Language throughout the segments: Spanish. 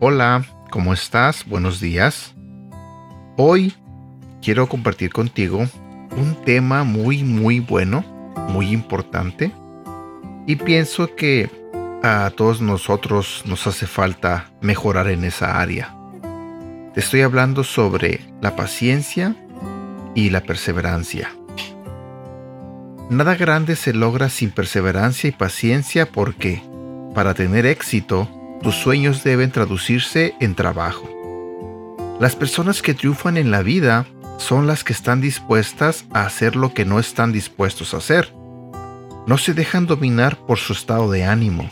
Hola, ¿cómo estás? Buenos días. Hoy quiero compartir contigo un tema muy, muy bueno, muy importante. Y pienso que a todos nosotros nos hace falta mejorar en esa área. Te estoy hablando sobre la paciencia y la perseverancia. Nada grande se logra sin perseverancia y paciencia porque, para tener éxito, tus sueños deben traducirse en trabajo. Las personas que triunfan en la vida son las que están dispuestas a hacer lo que no están dispuestos a hacer. No se dejan dominar por su estado de ánimo.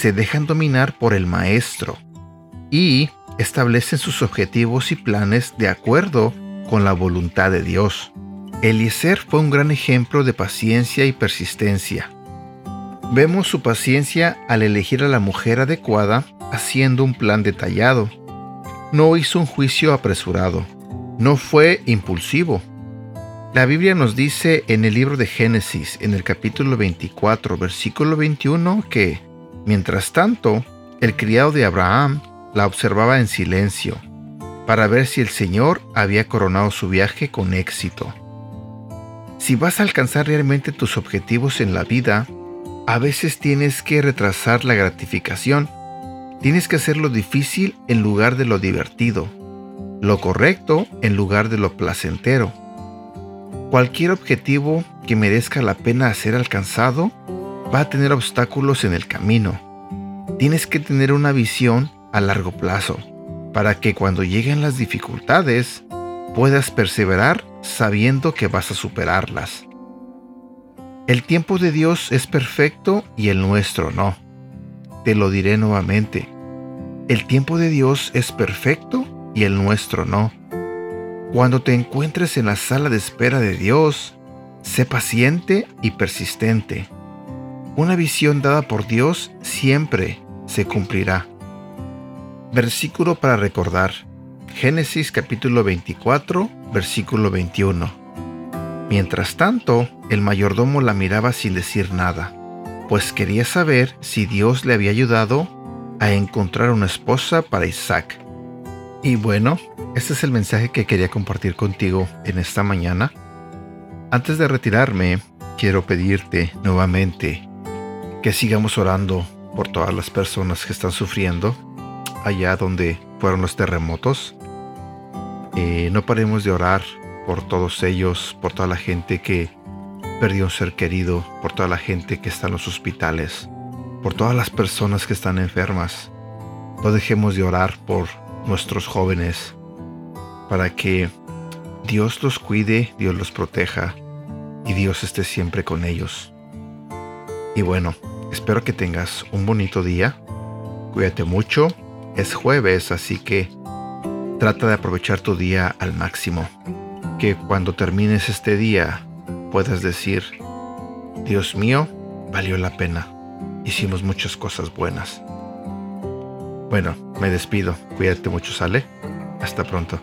Se dejan dominar por el maestro. Y establecen sus objetivos y planes de acuerdo con la voluntad de Dios. Eliezer fue un gran ejemplo de paciencia y persistencia. Vemos su paciencia al elegir a la mujer adecuada haciendo un plan detallado. No hizo un juicio apresurado. No fue impulsivo. La Biblia nos dice en el libro de Génesis, en el capítulo 24, versículo 21, que, mientras tanto, el criado de Abraham la observaba en silencio, para ver si el Señor había coronado su viaje con éxito. Si vas a alcanzar realmente tus objetivos en la vida, a veces tienes que retrasar la gratificación. Tienes que hacer lo difícil en lugar de lo divertido, lo correcto en lugar de lo placentero. Cualquier objetivo que merezca la pena ser alcanzado va a tener obstáculos en el camino. Tienes que tener una visión a largo plazo para que cuando lleguen las dificultades puedas perseverar sabiendo que vas a superarlas. El tiempo de Dios es perfecto y el nuestro no. Te lo diré nuevamente. El tiempo de Dios es perfecto y el nuestro no. Cuando te encuentres en la sala de espera de Dios, sé paciente y persistente. Una visión dada por Dios siempre se cumplirá. Versículo para recordar. Génesis capítulo 24, versículo 21. Mientras tanto, el mayordomo la miraba sin decir nada, pues quería saber si Dios le había ayudado a encontrar una esposa para Isaac. Y bueno, este es el mensaje que quería compartir contigo en esta mañana. Antes de retirarme, quiero pedirte nuevamente que sigamos orando por todas las personas que están sufriendo allá donde fueron los terremotos. Eh, no paremos de orar por todos ellos, por toda la gente que perdió un ser querido, por toda la gente que está en los hospitales, por todas las personas que están enfermas. No dejemos de orar por nuestros jóvenes para que Dios los cuide, Dios los proteja y Dios esté siempre con ellos. Y bueno, espero que tengas un bonito día. Cuídate mucho. Es jueves, así que trata de aprovechar tu día al máximo que cuando termines este día puedas decir, Dios mío, valió la pena. Hicimos muchas cosas buenas. Bueno, me despido. Cuídate mucho, ¿sale? Hasta pronto.